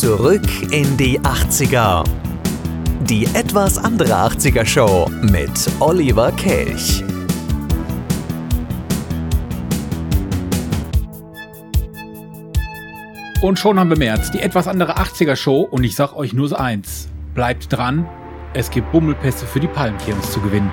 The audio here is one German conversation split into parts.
Zurück in die 80er. Die etwas andere 80er Show mit Oliver Kelch. Und schon haben wir März, die etwas andere 80er Show und ich sag euch nur so eins. Bleibt dran, es gibt Bummelpässe für die Palmkirmes zu gewinnen.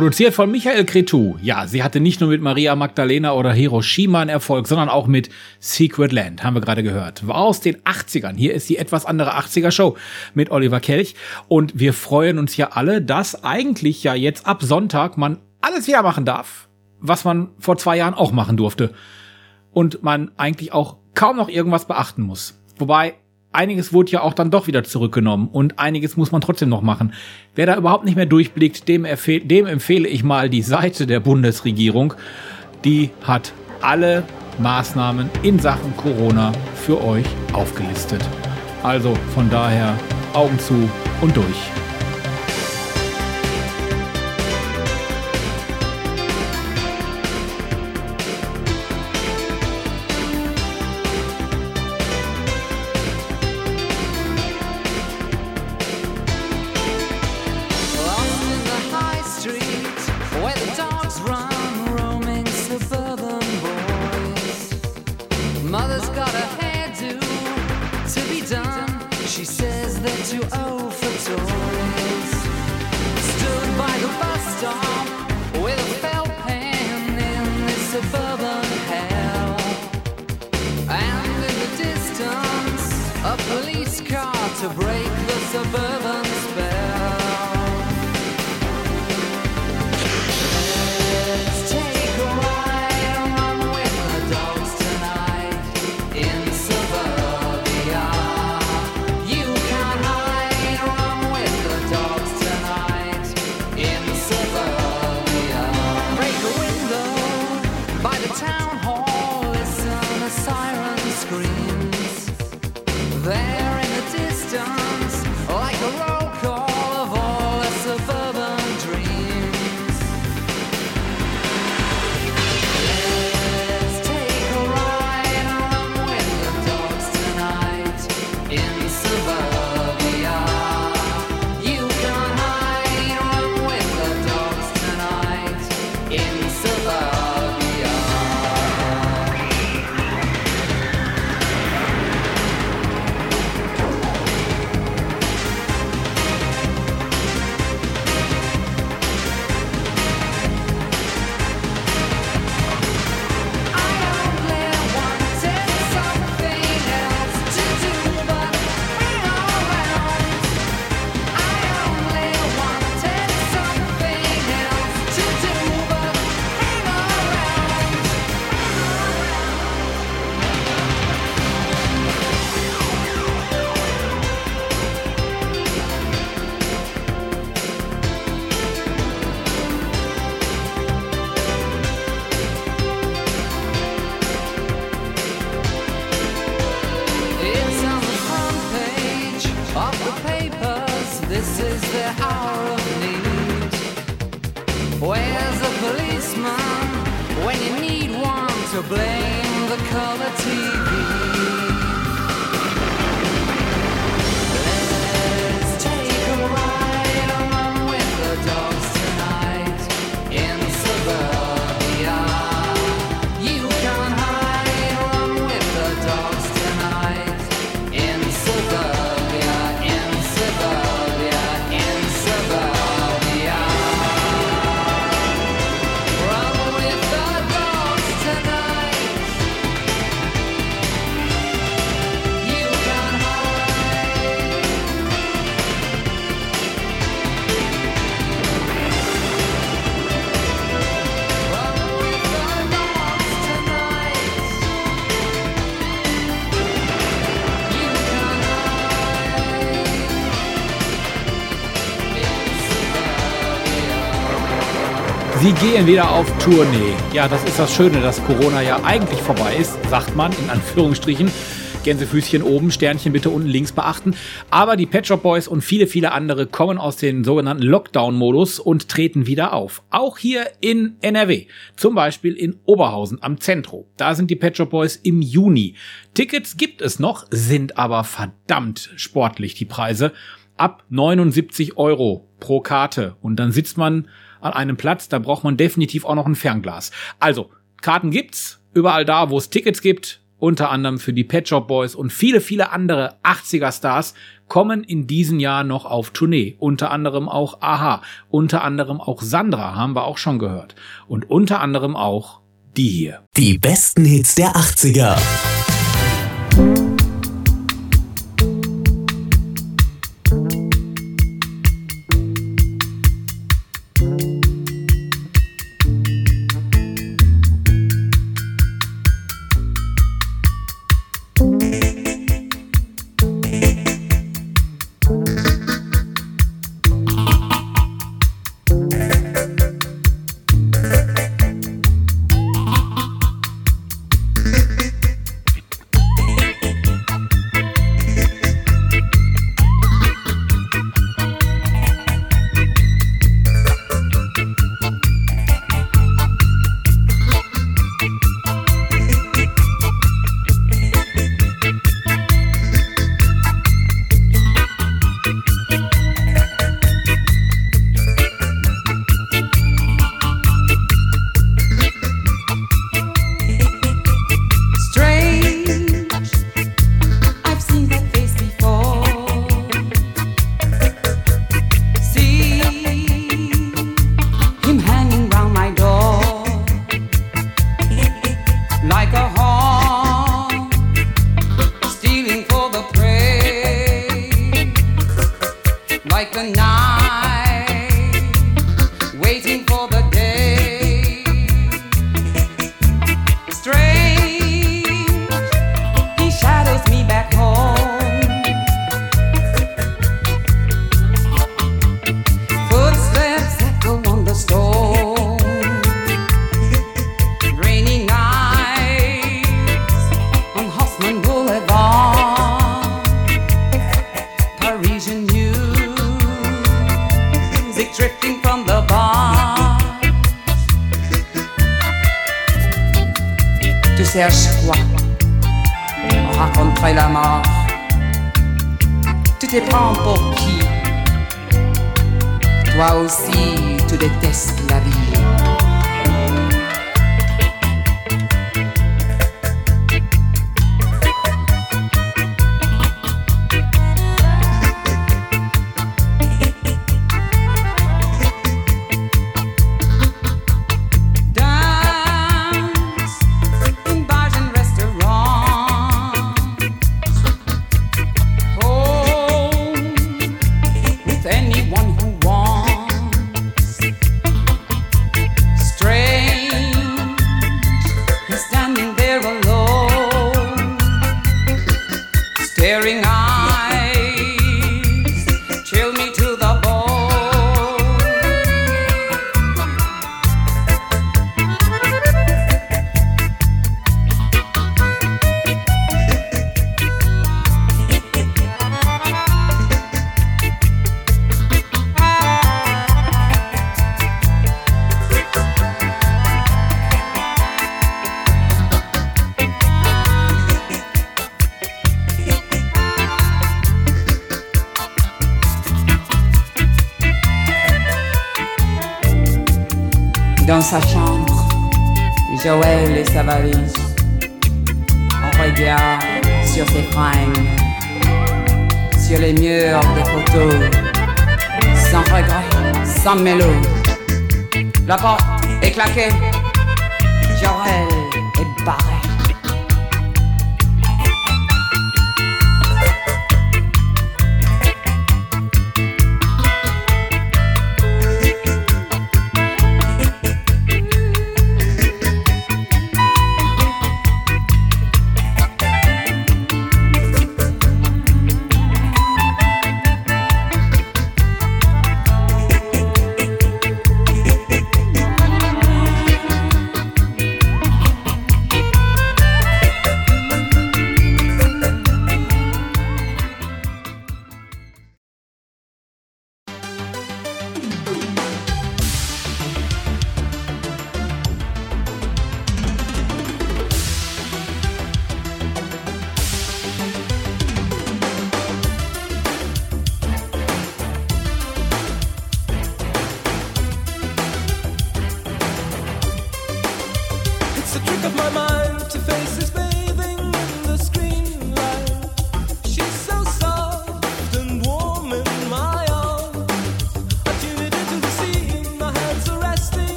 Produziert von Michael Cretu. Ja, sie hatte nicht nur mit Maria Magdalena oder Hiroshima einen Erfolg, sondern auch mit Secret Land, haben wir gerade gehört. War aus den 80ern. Hier ist die etwas andere 80er Show mit Oliver Kelch. Und wir freuen uns ja alle, dass eigentlich ja jetzt ab Sonntag man alles wieder machen darf, was man vor zwei Jahren auch machen durfte. Und man eigentlich auch kaum noch irgendwas beachten muss. Wobei einiges wurde ja auch dann doch wieder zurückgenommen und einiges muss man trotzdem noch machen. Wer da überhaupt nicht mehr durchblickt, dem, dem empfehle ich mal die Seite der Bundesregierung. Die hat alle Maßnahmen in Sachen Corona für euch aufgelistet. Also von daher Augen zu und durch. Gehen wieder auf Tournee. Ja, das ist das Schöne, dass Corona ja eigentlich vorbei ist, sagt man in Anführungsstrichen. Gänsefüßchen oben, Sternchen bitte unten links beachten. Aber die Pet Shop Boys und viele, viele andere kommen aus dem sogenannten Lockdown-Modus und treten wieder auf. Auch hier in NRW. Zum Beispiel in Oberhausen am Zentro. Da sind die Pet Shop Boys im Juni. Tickets gibt es noch, sind aber verdammt sportlich, die Preise. Ab 79 Euro pro Karte. Und dann sitzt man an einem Platz, da braucht man definitiv auch noch ein Fernglas. Also, Karten gibt's, überall da, wo es Tickets gibt unter anderem für die Pet Shop Boys und viele, viele andere 80er Stars kommen in diesem Jahr noch auf Tournee. Unter anderem auch Aha, unter anderem auch Sandra, haben wir auch schon gehört. Und unter anderem auch die hier. Die besten Hits der 80er. La mort. Tu te prends pour qui? Toi aussi, tu détestes la vie.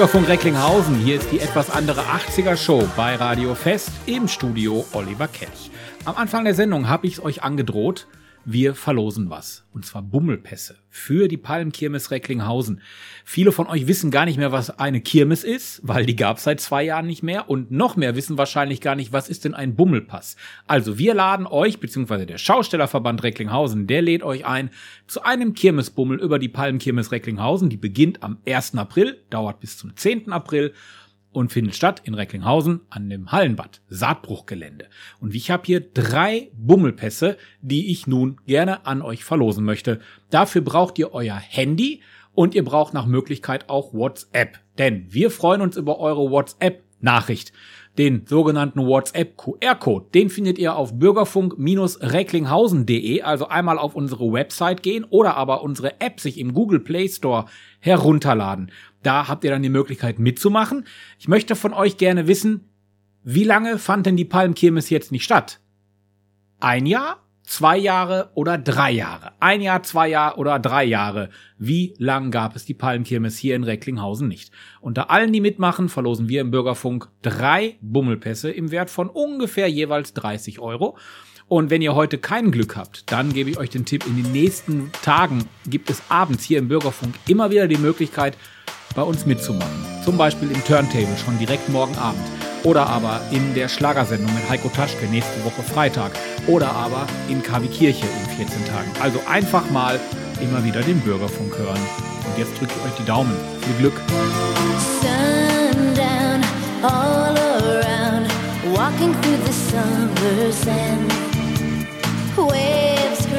Bürgerfunk Recklinghausen, hier ist die etwas andere 80er Show bei Radio Fest im Studio Oliver Kelch. Am Anfang der Sendung habe ich es euch angedroht, wir verlosen was. Und zwar Bummelpässe für die Palmkirmes Recklinghausen. Viele von euch wissen gar nicht mehr, was eine Kirmes ist, weil die gab es seit zwei Jahren nicht mehr. Und noch mehr wissen wahrscheinlich gar nicht, was ist denn ein Bummelpass. Also wir laden euch, beziehungsweise der Schaustellerverband Recklinghausen, der lädt euch ein zu einem Kirmesbummel über die Palmkirmes Recklinghausen. Die beginnt am 1. April, dauert bis zum 10. April und findet statt in Recklinghausen an dem Hallenbad, Saatbruchgelände. Und ich habe hier drei Bummelpässe, die ich nun gerne an euch verlosen möchte. Dafür braucht ihr euer Handy und ihr braucht nach Möglichkeit auch WhatsApp. Denn wir freuen uns über eure WhatsApp-Nachricht. Den sogenannten WhatsApp QR-Code, den findet ihr auf bürgerfunk-recklinghausen.de, also einmal auf unsere Website gehen oder aber unsere App sich im Google Play Store herunterladen. Da habt ihr dann die Möglichkeit mitzumachen. Ich möchte von euch gerne wissen, wie lange fand denn die Palmkirmes jetzt nicht statt? Ein Jahr? Zwei Jahre oder drei Jahre? Ein Jahr, zwei Jahre oder drei Jahre? Wie lang gab es die Palmkirmes hier in Recklinghausen nicht? Unter allen, die mitmachen, verlosen wir im Bürgerfunk drei Bummelpässe im Wert von ungefähr jeweils 30 Euro. Und wenn ihr heute kein Glück habt, dann gebe ich euch den Tipp, in den nächsten Tagen gibt es abends hier im Bürgerfunk immer wieder die Möglichkeit, bei uns mitzumachen. Zum Beispiel im Turntable schon direkt morgen Abend. Oder aber in der Schlagersendung mit Heiko Taschke nächste Woche Freitag. Oder aber in KW Kirche in 14 Tagen. Also einfach mal immer wieder den Bürgerfunk hören. Und jetzt drücke ich euch die Daumen. Viel Glück. sundown all around, walking through the summer sand.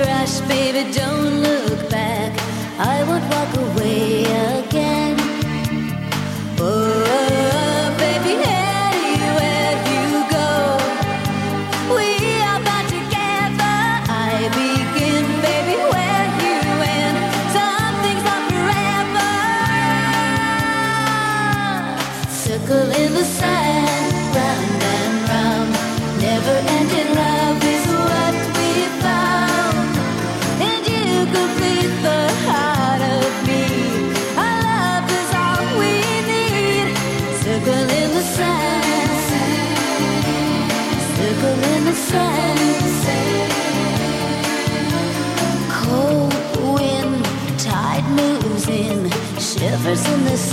Crash, baby, don't look back. I won't walk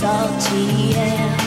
salty air.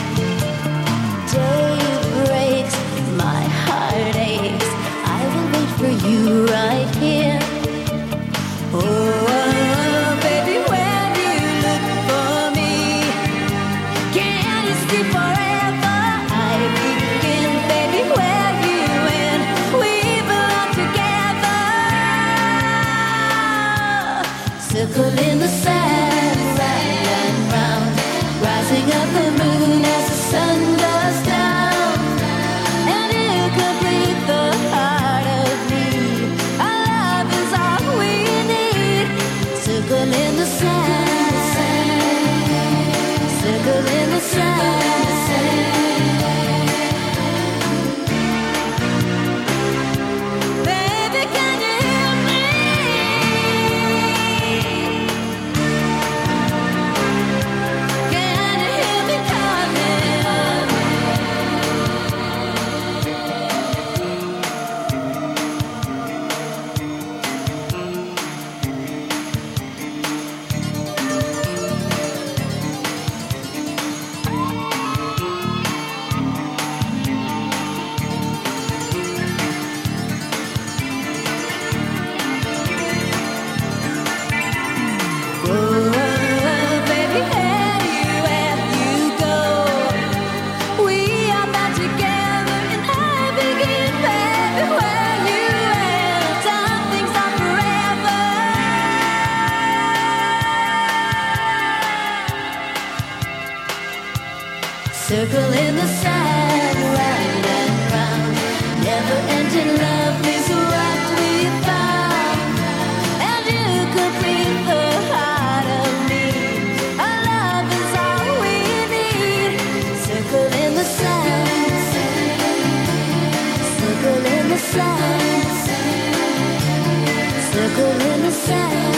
sad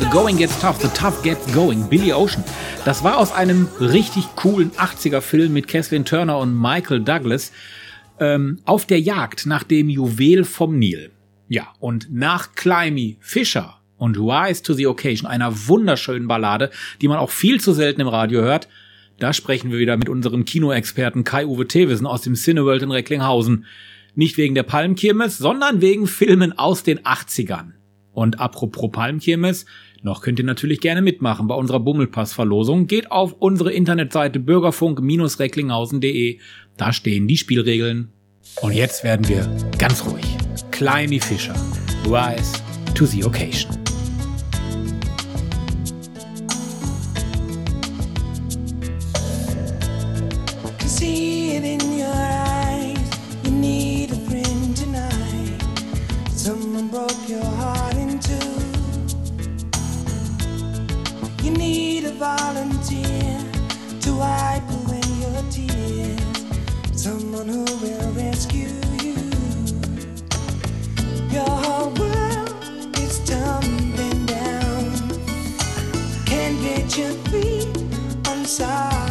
The Going Gets Tough, The Tough Gets Going, Billy Ocean. Das war aus einem richtig coolen 80er-Film mit Kathleen Turner und Michael Douglas ähm, auf der Jagd nach dem Juwel vom Nil. Ja, und nach Climby, Fischer und Rise to the Occasion, einer wunderschönen Ballade, die man auch viel zu selten im Radio hört, da sprechen wir wieder mit unserem Kinoexperten Kai-Uwe Thewissen aus dem Cineworld in Recklinghausen. Nicht wegen der Palmkirmes, sondern wegen Filmen aus den 80ern. Und apropos Palmkirmes, noch könnt ihr natürlich gerne mitmachen bei unserer Bummelpass-Verlosung. Geht auf unsere Internetseite bürgerfunk-recklinghausen.de. Da stehen die Spielregeln. Und jetzt werden wir ganz ruhig. Kleini Fischer. Rise to the occasion. Volunteer to wipe away your tears. Someone who will rescue you. Your whole world is tumbling down. Can't get your feet on solid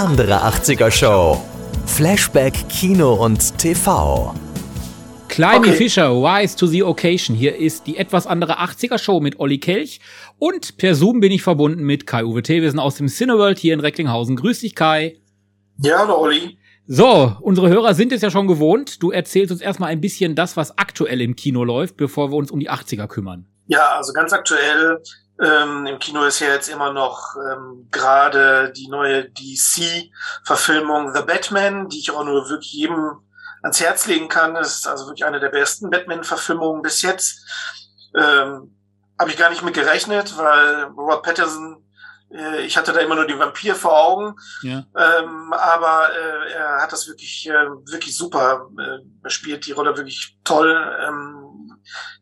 andere 80er Show. Flashback Kino und TV. Climby Okay. Fischer, Wise to the Occasion. Hier ist die etwas andere 80er Show mit Olli Kelch. Und per Zoom bin ich verbunden mit Kai-Uwe Thewesen aus dem Cineworld hier in Recklinghausen. Grüß dich, Kai. Ja, hallo Olli. So, unsere Hörer sind es ja schon gewohnt. Du erzählst uns erstmal ein bisschen das, was aktuell im Kino läuft, bevor wir uns um die 80er kümmern. Ja, also ganz aktuell ähm, im Kino ist ja jetzt immer noch ähm, gerade die neue DC-Verfilmung The Batman, die ich auch nur wirklich jedem ans Herz legen kann. Das ist also wirklich eine der besten Batman-Verfilmungen bis jetzt. Ähm, Habe ich gar nicht mit gerechnet, weil Robert Patterson, äh, ich hatte da immer nur den Vampir vor Augen. Ja. Ähm, aber äh, er hat das wirklich, äh, wirklich super. Äh, er spielt die Rolle wirklich toll. Ähm,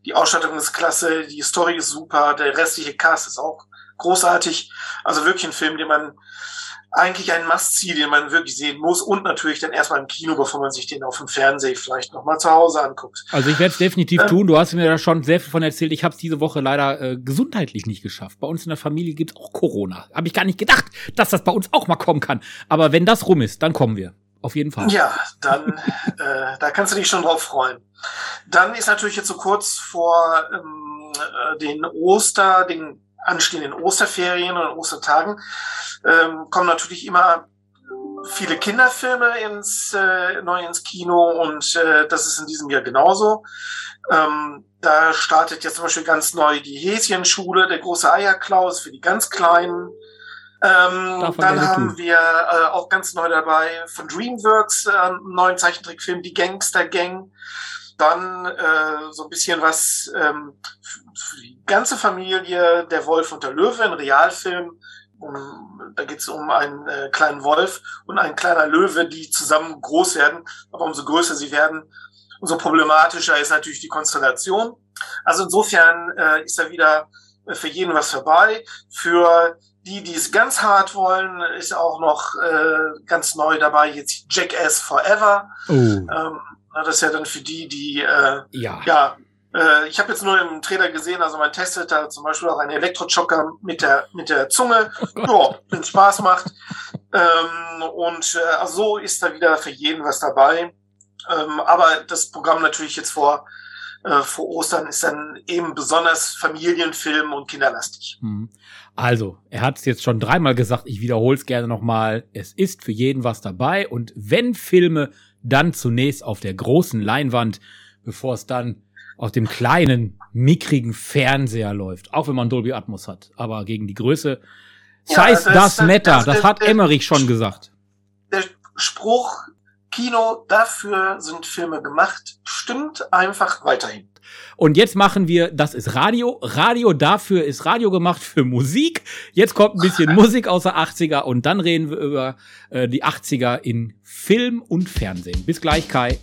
die Ausstattung ist klasse, die Story ist super, der restliche Cast ist auch großartig. Also wirklich ein Film, den man eigentlich ein Must-See, den man wirklich sehen muss und natürlich dann erstmal im Kino, bevor man sich den auf dem Fernseher vielleicht nochmal zu Hause anguckt. Also ich werde es definitiv Ähm. tun. Du hast mir da schon sehr viel von erzählt. Ich habe es diese Woche leider äh, gesundheitlich nicht geschafft. Bei uns in der Familie gibt's auch Corona. Habe ich gar nicht gedacht, dass das bei uns auch mal kommen kann. Aber wenn das rum ist, dann kommen wir. Auf jeden Fall. Ja, dann äh, da kannst du dich schon drauf freuen. Dann ist natürlich jetzt so kurz vor ähm, äh, den Oster, den anstehenden Osterferien und Ostertagen ähm, kommen natürlich immer viele Kinderfilme ins äh, neu ins Kino und äh, das ist in diesem Jahr genauso. Ähm, da startet jetzt zum Beispiel ganz neu die Häschenschule, der große Eierklaus für die ganz Kleinen. Ähm, dann haben wir äh, auch ganz neu dabei von DreamWorks äh, einen neuen Zeichentrickfilm, die Gangster Gang. Dann äh, so ein bisschen was ähm, für die ganze Familie, Der Wolf und der Löwe, ein Realfilm. Um, da geht es um einen äh, kleinen Wolf und einen kleiner Löwe, die zusammen groß werden. Aber umso größer sie werden, umso problematischer ist natürlich die Konstellation. Also insofern äh, ist da wieder äh, für jeden was vorbei. Für die, die es ganz hart wollen, ist auch noch äh, ganz neu dabei jetzt Jackass Forever. Oh. Ähm, das ist ja dann für die, die äh, Ja. ja, äh, ich habe jetzt nur im Trailer gesehen, also man testet da zum Beispiel auch einen Elektrochocker mit der mit der Zunge, ja, wenn Spaß macht. Ähm, und äh, also so ist da wieder für jeden was dabei. Ähm, aber das Programm natürlich jetzt vor äh, vor Ostern ist dann eben besonders Familienfilm und kinderlastig. Hm. Also, er hat es jetzt schon dreimal gesagt, ich wiederhole es gerne nochmal. Es ist für jeden was dabei und wenn Filme, dann zunächst auf der großen Leinwand, bevor es dann auf dem kleinen, mickrigen Fernseher läuft. Auch wenn man Dolby Atmos hat. Aber gegen die Größe. Ja, Size das- das- matter. das- Das hat das- Emmerich schon gesagt. Der Spruch Kino, dafür sind Filme gemacht, stimmt einfach weiterhin. Und jetzt machen wir, das ist Radio. Radio dafür ist Radio gemacht für Musik. Jetzt kommt ein bisschen Musik aus der 80er und dann reden wir über äh, die 80er in Film und Fernsehen. Bis gleich, Kai.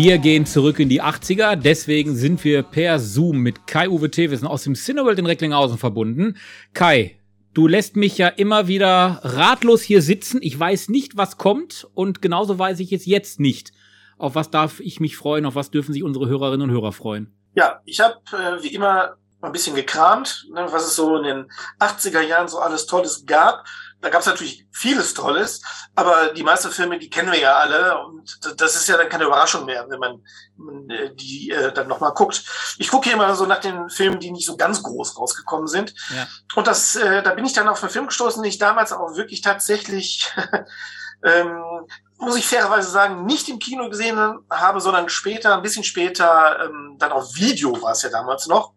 Wir gehen zurück in die 80er, deswegen sind wir per Zoom mit Kai-Uwe Thewissen aus dem Cineworld in Recklinghausen verbunden. Kai, du lässt mich ja immer wieder ratlos hier sitzen. Ich weiß nicht, was kommt und genauso weiß ich es jetzt nicht. Auf was darf ich mich freuen, auf was dürfen sich unsere Hörerinnen und Hörer freuen? Ja, ich habe äh, wie immer ein bisschen gekramt, ne, was es so in den 80er Jahren so alles Tolles gab. Da gab es natürlich vieles Tolles, aber die meisten Filme, die kennen wir ja alle und das ist ja dann keine Überraschung mehr, wenn man, man äh, die äh, dann nochmal guckt. Ich gucke hier immer so nach den Filmen, die nicht so ganz groß rausgekommen sind. Ja. Und das, äh, da bin ich dann auf einen Film gestoßen, den ich damals auch wirklich tatsächlich, ähm, muss ich fairerweise sagen, nicht im Kino gesehen habe, sondern später, ein bisschen später, ähm, dann auf Video war es ja damals noch.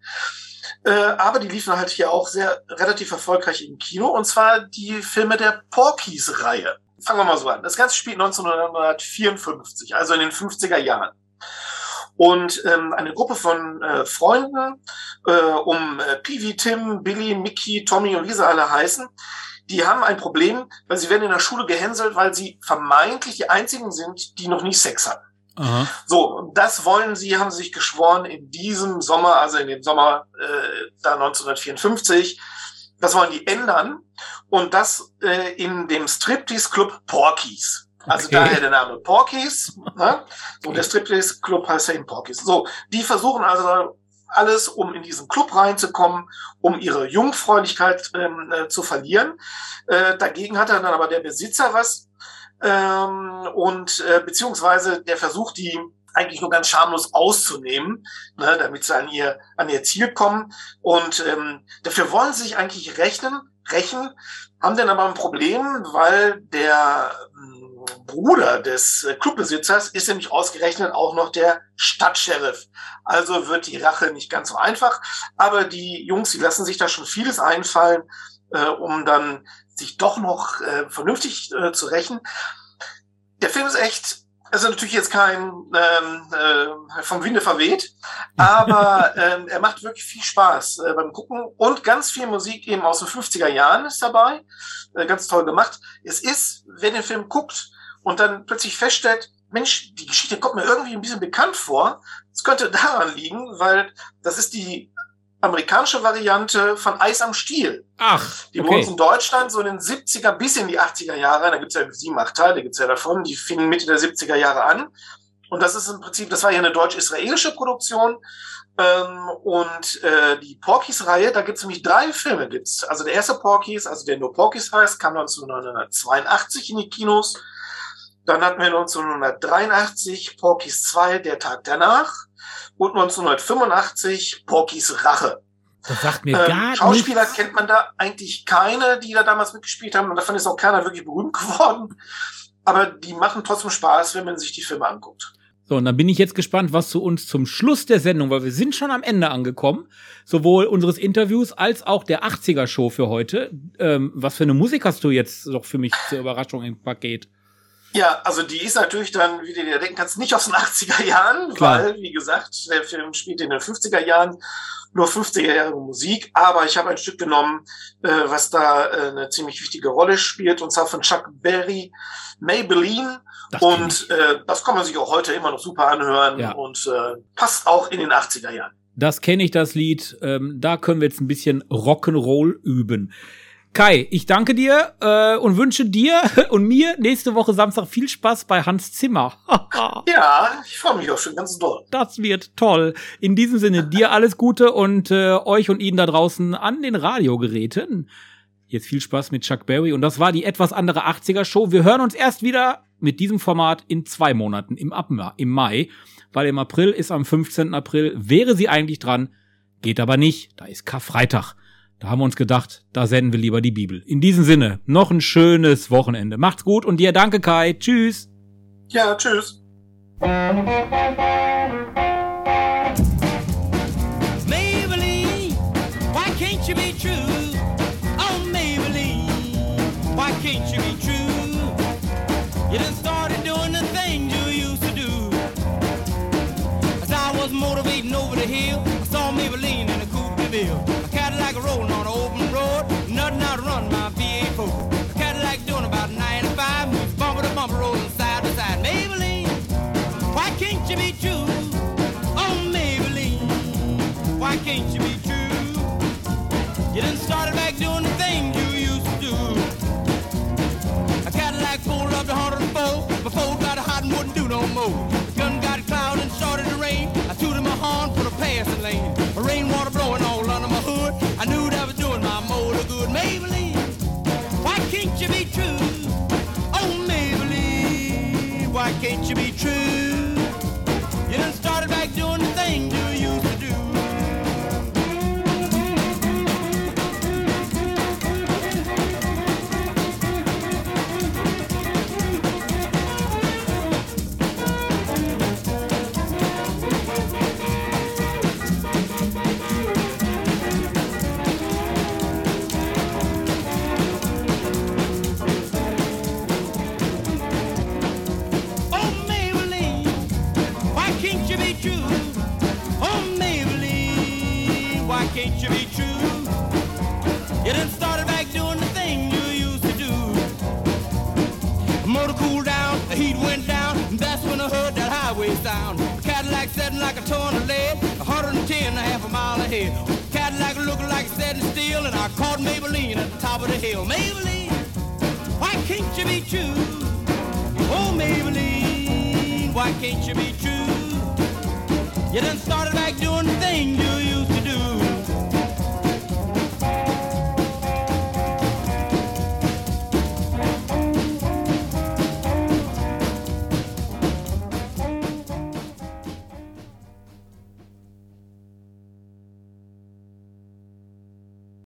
Äh, aber die liefen halt hier auch sehr relativ erfolgreich im Kino, und zwar die Filme der Porkies-Reihe. Fangen wir mal so an. Das Ganze spielt 1954, also in den 50er Jahren. Und ähm, eine Gruppe von äh, Freunden äh, um äh, Peewee, Tim, Billy, Mickey, Tommy und wie sie alle heißen, die haben ein Problem, weil sie werden in der Schule gehänselt, weil sie vermeintlich die einzigen sind, die noch nie Sex hatten. Aha. So, und das wollen sie, haben sie sich geschworen in diesem Sommer, also in dem Sommer äh, da 1954, das wollen die ändern und das äh, in dem Striptease Club Porkies. Also Okay. daher der Name Porkies. Ne? So, der Striptease Club heißt ja eben Porkies. So, die versuchen also alles, um in diesen Club reinzukommen, um ihre Jungfräulichkeit ähm, äh, zu verlieren. Äh, dagegen hat dann aber der Besitzer was ähm, und äh, beziehungsweise der versucht die eigentlich nur ganz schamlos auszunehmen, ne, damit sie an ihr an ihr Ziel kommen. Und ähm, dafür wollen sie sich eigentlich rechnen, rächen, haben dann aber ein Problem, weil der ähm, Bruder des äh, Clubbesitzers ist nämlich ausgerechnet auch noch der Stadtsheriff. Also wird die Rache nicht ganz so einfach. Aber die Jungs, die lassen sich da schon vieles einfallen, äh, um dann sich doch noch äh, vernünftig äh, zu rächen. Der Film ist echt, also natürlich jetzt kein ähm, äh, vom Winde verweht, aber ähm, er macht wirklich viel Spaß äh, beim Gucken und ganz viel Musik eben aus den 50er Jahren ist dabei, äh, ganz toll gemacht. Es ist, wer den Film guckt und dann plötzlich feststellt, Mensch, die Geschichte kommt mir irgendwie ein bisschen bekannt vor. Es könnte daran liegen, weil das ist die amerikanische Variante von Eis am Stiel. Ach, Die bei uns okay. in Deutschland so in den 70er bis in die 80er Jahre, da gibt's ja sieben, acht Teile, gibt's ja davon, die fingen Mitte der 70er Jahre an. Und das ist im Prinzip, das war ja eine deutsch-israelische Produktion. Ähm, und äh, die Porkies-Reihe, da gibt's nämlich drei Filme. Gibt's. Also der erste Porkies, also der nur Porkies heißt, kam 1982 in die Kinos. Dann hatten wir 1983 Porkies 2, der Tag danach. Und 1985 Porkies Rache. Das sagt mir Ähm, gar Schauspieler nichts. kennt man da eigentlich keine, die da damals mitgespielt haben. Und davon ist auch keiner wirklich berühmt geworden. Aber die machen trotzdem Spaß, wenn man sich die Filme anguckt. So, und dann bin ich jetzt gespannt, was du uns zum Schluss der Sendung, weil wir sind schon am Ende angekommen, sowohl unseres Interviews als auch der 80er-Show für heute. Ähm, was für eine Musik hast du jetzt noch für mich zur Überraschung im Paket? Ja, also die ist natürlich dann, wie du dir denken kannst, nicht aus den 80er Jahren, Klar. weil, wie gesagt, der Film spielt in den 50er Jahren, nur 50er Jahre Musik, aber ich habe ein Stück genommen, äh, was da äh, eine ziemlich wichtige Rolle spielt, und zwar von Chuck Berry, Maybelline. Das und äh, das kann man sich auch heute immer noch super anhören Ja. und äh, passt auch in den 80er Jahren. Das kenne ich, das Lied. Ähm, da können wir jetzt ein bisschen Rock'n'Roll üben. Kai, ich danke dir äh, und wünsche dir und mir nächste Woche Samstag viel Spaß bei Hans Zimmer. Ja, ich freue mich auch schon ganz doll. Das wird toll. In diesem Sinne, dir alles Gute und äh, euch und Ihnen da draußen an den Radiogeräten. Jetzt viel Spaß mit Chuck Berry. Und das war die etwas andere 80er-Show. Wir hören uns erst wieder mit diesem Format in zwei Monaten, im, Ab im Mai. Weil im April ist am 15. April, wäre sie eigentlich dran. Geht aber nicht. Da ist Karfreitag. Da haben wir uns gedacht, da senden wir lieber die Bibel. In diesem Sinne, noch ein schönes Wochenende. Macht's gut und dir danke, Kai. Tschüss. Ja, tschüss. Maybelline, why can't you be true? Oh, Maybelline, why can't you be true? You done started doing the things you used to do. As I was motivating over the hill, mama rolling side to side. Maybelline, why can't you be true? Oh, Maybelline, why can't you be true? You didn't start it back doing the thing you used to do. A Cadillac pulled up to 104, before got hot and wouldn't do no more. The gun got cloud and started to rain. I tooted my horn for the passing lane. A rainwater blowing all under my hood. I knew that was doing my motor good. Maybelline, why can't you be true? Can't you be true? Can't you be true? You done started back doing the thing you used to do. Motor cooled down, the heat went down, and that's when I heard that highway sound. Cadillac setting like a ton of lead, 110 and a half a mile ahead. Cadillac looking like it's setting still, and I caught Maybelline at the top of the hill. Maybelline, why can't you be true? Oh, Maybelline, why can't you be true? You done started back doing the